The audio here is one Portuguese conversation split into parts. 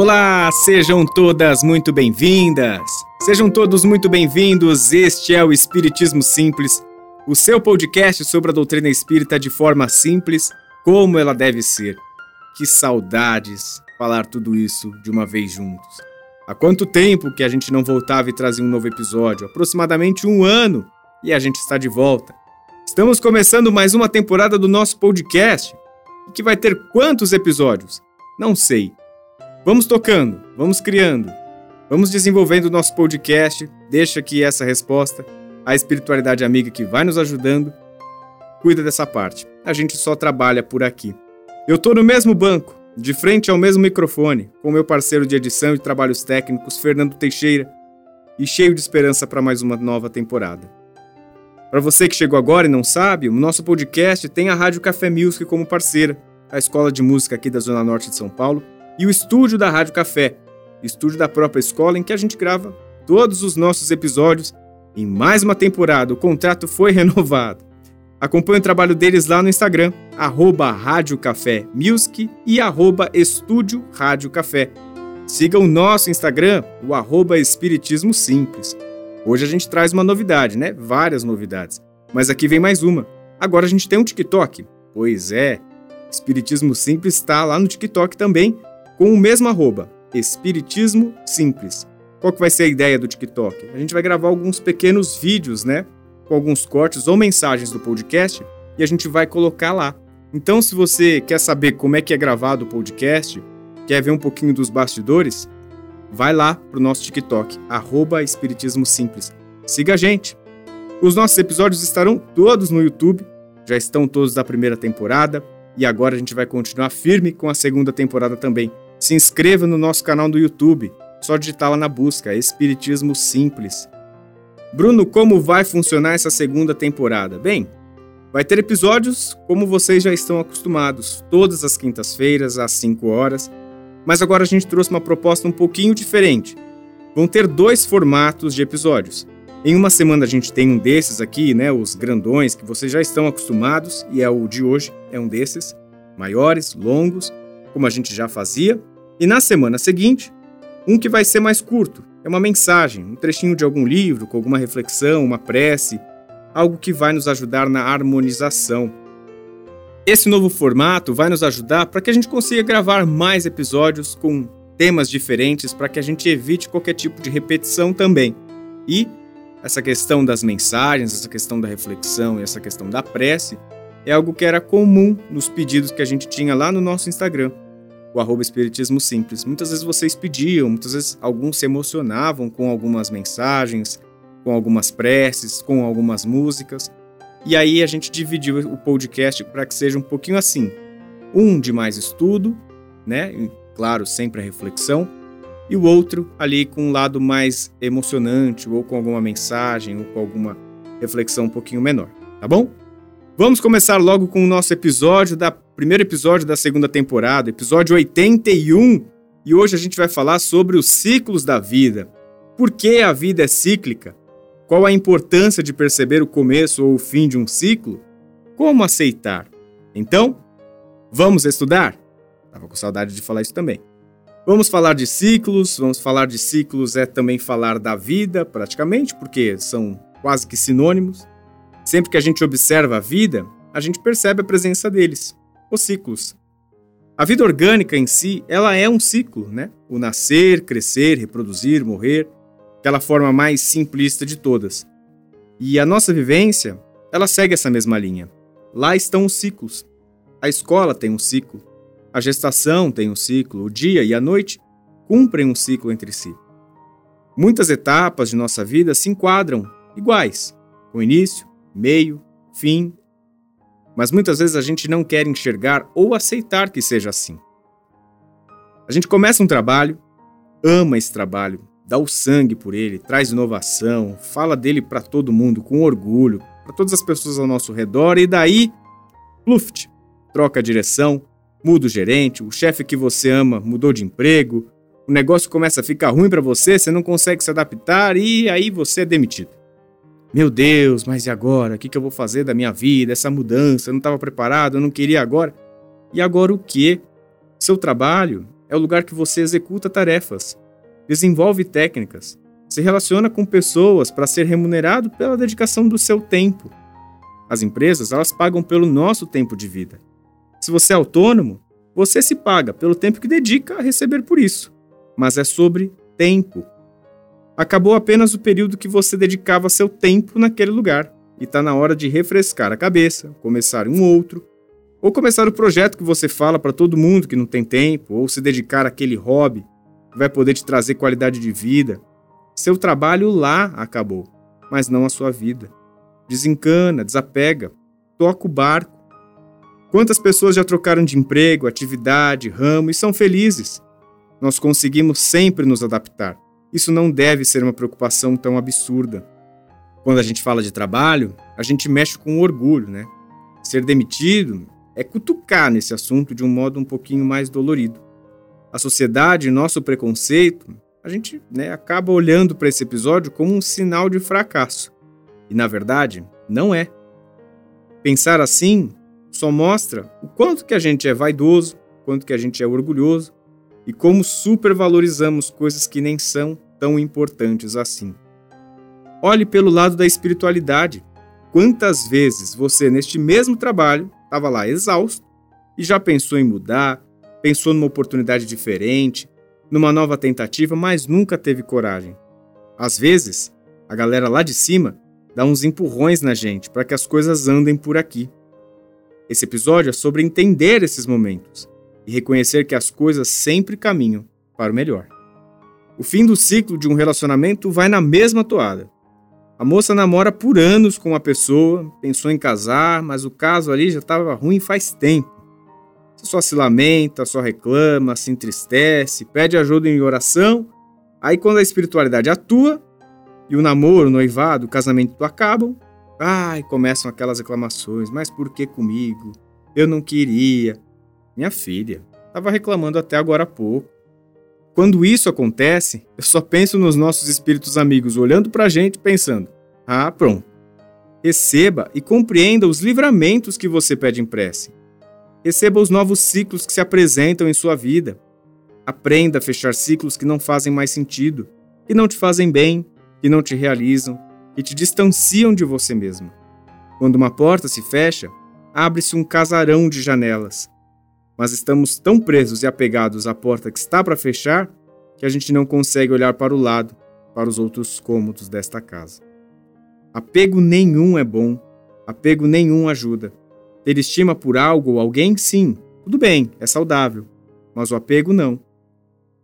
Olá, sejam todas muito bem-vindas. Sejam todos muito bem-vindos. Este é o Espiritismo Simples, o seu podcast sobre a doutrina espírita de forma simples, como ela deve ser. Que saudades falar tudo isso de uma vez juntos. Há quanto tempo que a gente não voltava e trazia um novo episódio? Aproximadamente um ano e a gente está de volta. Estamos começando mais uma temporada do nosso podcast, que vai ter quantos episódios? Não sei. Vamos tocando, vamos criando, vamos desenvolvendo o nosso podcast. Deixa aqui essa resposta. A espiritualidade amiga que vai nos ajudando cuida dessa parte. A gente só trabalha por aqui. Eu tô no mesmo banco, de frente ao mesmo microfone, com meu parceiro de edição e trabalhos técnicos, Fernando Teixeira, e cheio de esperança para mais uma nova temporada. Para você que chegou agora e não sabe, o nosso podcast tem a Rádio Café Music como parceira, a escola de música aqui da Zona Norte de São Paulo, e o estúdio da Rádio Café, estúdio da própria escola em que a gente grava todos os nossos episódios. Em mais uma temporada, o contrato foi renovado. Acompanhe o trabalho deles lá no Instagram, Rádio Café Music e Estúdio Rádio Café. Siga o nosso Instagram, o arroba Espiritismo Simples. Hoje a gente traz uma novidade, né? Várias novidades. Mas aqui vem mais uma. Agora a gente tem um TikTok. Pois é, Espiritismo Simples está lá no TikTok também, com o mesmo arroba, Espiritismo Simples. Qual que vai ser a ideia do TikTok? A gente vai gravar alguns pequenos vídeos, né? Com alguns cortes ou mensagens do podcast e a gente vai colocar lá. Então, se você quer saber como é que é gravado o podcast, quer ver um pouquinho dos bastidores, vai lá pro nosso TikTok, arroba Espiritismo Simples. Siga a gente. Os nossos episódios estarão todos no YouTube, já estão todos da primeira temporada, e agora a gente vai continuar firme com a segunda temporada também. Se inscreva no nosso canal do YouTube, só digitar lá na busca Espiritismo Simples. Bruno, como vai funcionar essa segunda temporada? Bem, vai ter episódios como vocês já estão acostumados, todas as quintas-feiras às 5 horas mas agora a gente trouxe uma proposta um pouquinho diferente. Vão ter dois formatos de episódios. Em uma semana a gente tem um desses aqui, né, os grandões que vocês já estão acostumados e é o de hoje, é um desses, maiores, longos, como a gente já fazia. E na semana seguinte, um que vai ser mais curto, é uma mensagem, um trechinho de algum livro, com alguma reflexão, uma prece, algo que vai nos ajudar na harmonização esse novo formato vai nos ajudar para que a gente consiga gravar mais episódios com temas diferentes para que a gente evite qualquer tipo de repetição também. E essa questão das mensagens, essa questão da reflexão e essa questão da prece é algo que era comum nos pedidos que a gente tinha lá no nosso Instagram, o arroba Espiritismo Simples. Muitas vezes vocês pediam, muitas vezes alguns se emocionavam com algumas mensagens, com algumas preces, com algumas músicas. E aí a gente dividiu o podcast para que seja um pouquinho assim: um de mais estudo, né? E, claro, sempre a reflexão, e o outro ali com um lado mais emocionante, ou com alguma mensagem, ou com alguma reflexão um pouquinho menor, tá bom? Vamos começar logo com o nosso episódio da primeiro episódio da segunda temporada, episódio 81. E hoje a gente vai falar sobre os ciclos da vida. Por que a vida é cíclica? Qual a importância de perceber o começo ou o fim de um ciclo? Como aceitar? Então, vamos estudar? Tava com saudade de falar isso também. Vamos falar de ciclos, vamos falar de ciclos é também falar da vida, praticamente, porque são quase que sinônimos. Sempre que a gente observa a vida, a gente percebe a presença deles, os ciclos. A vida orgânica em si, ela é um ciclo, né? O nascer, crescer, reproduzir, morrer aquela forma mais simplista de todas. E a nossa vivência, ela segue essa mesma linha. Lá estão os ciclos. A escola tem um ciclo, a gestação tem um ciclo, o dia e a noite cumprem um ciclo entre si. Muitas etapas de nossa vida se enquadram iguais, com início, meio, fim. Mas muitas vezes a gente não quer enxergar ou aceitar que seja assim. A gente começa um trabalho, ama esse trabalho, dá o sangue por ele, traz inovação, fala dele para todo mundo com orgulho, para todas as pessoas ao nosso redor e daí, luft, troca a direção, muda o gerente, o chefe que você ama mudou de emprego, o negócio começa a ficar ruim para você, você não consegue se adaptar e aí você é demitido. Meu Deus, mas e agora? O que, eu vou fazer da minha vida? Essa mudança, eu não estava preparado, eu não queria agora. E agora o quê? Seu trabalho é o lugar que você executa tarefas, desenvolve técnicas, se relaciona com pessoas para ser remunerado pela dedicação do seu tempo. As empresas, elas pagam pelo nosso tempo de vida. Se você é autônomo, você se paga pelo tempo que dedica a receber por isso. Mas é sobre tempo. Acabou apenas o período que você dedicava seu tempo naquele lugar e está na hora de refrescar a cabeça, começar um outro, ou começar o projeto que você fala para todo mundo que não tem tempo, ou se dedicar àquele hobby que vai poder te trazer qualidade de vida. Seu trabalho lá acabou, mas não a sua vida. Desencana, desapega, toca o barco. Quantas pessoas já trocaram de emprego, atividade, ramo e são felizes? Nós conseguimos sempre nos adaptar. Isso não deve ser uma preocupação tão absurda. Quando a gente fala de trabalho, a gente mexe com orgulho, né? Ser demitido é cutucar nesse assunto de um modo um pouquinho mais dolorido. A sociedade, nosso preconceito, a gente né, acaba olhando para esse episódio como um sinal de fracasso. E na verdade, não é. Pensar assim só mostra o quanto que a gente é vaidoso, quanto que a gente é orgulhoso e como supervalorizamos coisas que nem são tão importantes assim. Olhe pelo lado da espiritualidade. Quantas vezes você, neste mesmo trabalho, estava lá exausto e já pensou em mudar, pensou numa oportunidade diferente, numa nova tentativa, mas nunca teve coragem? Às vezes, a galera lá de cima dá uns empurrões na gente para que as coisas andem por aqui. Esse episódio é sobre entender esses momentos e reconhecer que as coisas sempre caminham para o melhor. O fim do ciclo de um relacionamento vai na mesma toada. A moça namora por anos com uma pessoa, pensou em casar, mas o caso ali já estava ruim faz tempo. Você só se lamenta, só reclama, se entristece, pede ajuda em oração. Aí quando a espiritualidade atua e o namoro, o noivado, o casamento acabam, ai, começam aquelas reclamações, mas por que comigo? Eu não queria. Minha filha, estava reclamando até agora há pouco. Quando isso acontece, eu só penso nos nossos espíritos amigos olhando para a gente pensando: ah, pronto. Receba e compreenda os livramentos que você pede em prece. Receba os novos ciclos que se apresentam em sua vida. Aprenda a fechar ciclos que não fazem mais sentido, que não te fazem bem, que não te realizam, que te distanciam de você mesmo. Quando uma porta se fecha, abre-se um casarão de janelas mas estamos tão presos e apegados à porta que está para fechar que a gente não consegue olhar para o lado, para os outros cômodos desta casa. Apego nenhum é bom, apego nenhum ajuda. Ter estima por algo ou alguém, sim, tudo bem, é saudável, mas o apego não.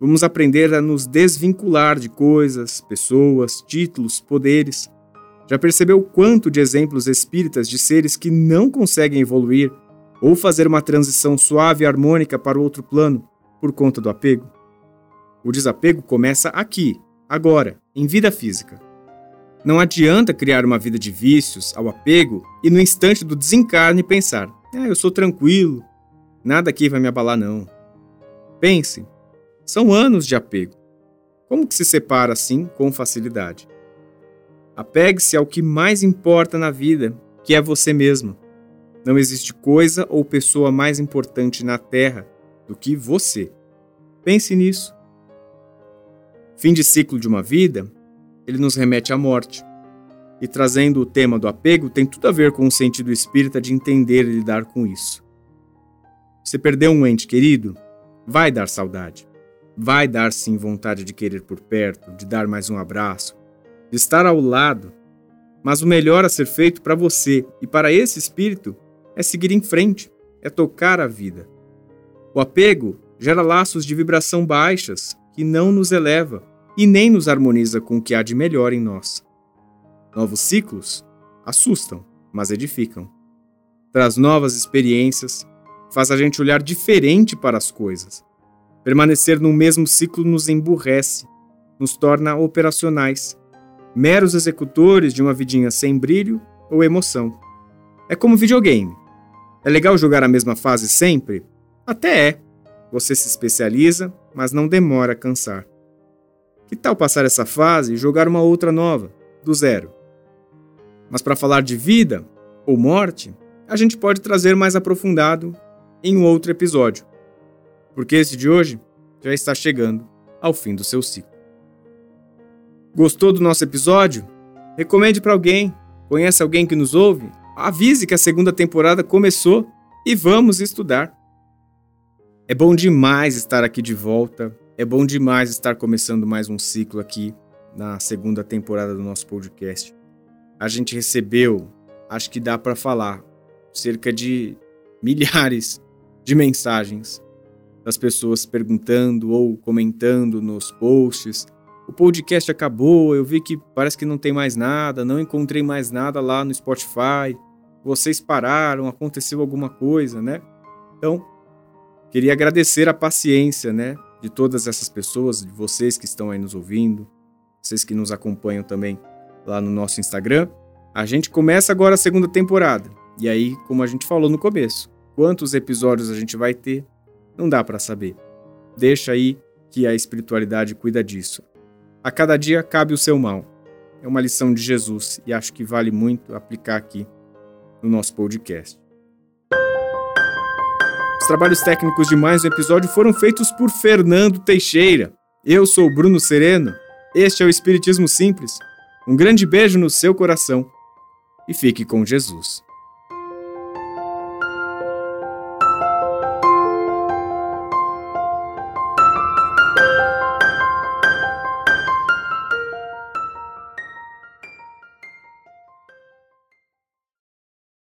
Vamos aprender a nos desvincular de coisas, pessoas, títulos, poderes. Já percebeu quanto de exemplos espíritas de seres que não conseguem evoluir ou fazer uma transição suave e harmônica para o outro plano por conta do apego? O desapego começa aqui, agora, em vida física. Não adianta criar uma vida de vícios ao apego e no instante do desencarne pensar: "Ah, eu sou tranquilo, nada aqui vai me abalar não". Pense, são anos de apego. Como que se separa assim com facilidade? Apegue-se ao que mais importa na vida, que é você mesmo. Não existe coisa ou pessoa mais importante na Terra do que você. Pense nisso. Fim de ciclo de uma vida, ele nos remete à morte. E trazendo o tema do apego, tem tudo a ver com o sentido espírita de entender e lidar com isso. Você perdeu um ente querido? Vai dar saudade. Vai dar sim vontade de querer por perto, de dar mais um abraço, de estar ao lado. Mas o melhor a ser feito para você e para esse espírito é seguir em frente, é tocar a vida. O apego gera laços de vibração baixas que não nos eleva e nem nos harmoniza com o que há de melhor em nós. Novos ciclos assustam, mas edificam. Traz novas experiências, faz a gente olhar diferente para as coisas. Permanecer no mesmo ciclo nos emburrece, nos torna operacionais, meros executores de uma vidinha sem brilho ou emoção. É como videogame. É legal jogar a mesma fase sempre? Até é. Você se especializa, mas não demora a cansar. Que tal passar essa fase e jogar uma outra nova, do zero? Mas para falar de vida ou morte, a gente pode trazer mais aprofundado em um outro episódio. Porque esse de hoje já está chegando ao fim do seu ciclo. Gostou do nosso episódio? Recomende para alguém. Conhece alguém que nos ouve? Avise que a segunda temporada começou e vamos estudar. É bom demais estar aqui de volta. É bom demais estar começando mais um ciclo aqui na segunda temporada do nosso podcast. A gente recebeu, acho que dá para falar, cerca de milhares de mensagens das pessoas perguntando ou comentando nos posts. O podcast acabou, eu vi que parece que não tem mais nada, não encontrei mais nada lá no Spotify. Vocês pararam, aconteceu alguma coisa, né? Então, queria agradecer a paciência, né, de todas essas pessoas, de vocês que estão aí nos ouvindo, vocês que nos acompanham também lá no nosso Instagram. A gente começa agora a segunda temporada. E aí, como a gente falou no começo, quantos episódios a gente vai ter não dá para saber. Deixa aí que a espiritualidade cuida disso. A cada dia cabe o seu mal. É uma lição de Jesus e acho que vale muito aplicar aqui no nosso podcast. Os trabalhos técnicos de mais um episódio foram feitos por Fernando Teixeira. Eu sou Bruno Sereno. Este é o Espiritismo Simples. Um grande beijo no seu coração e fique com Jesus.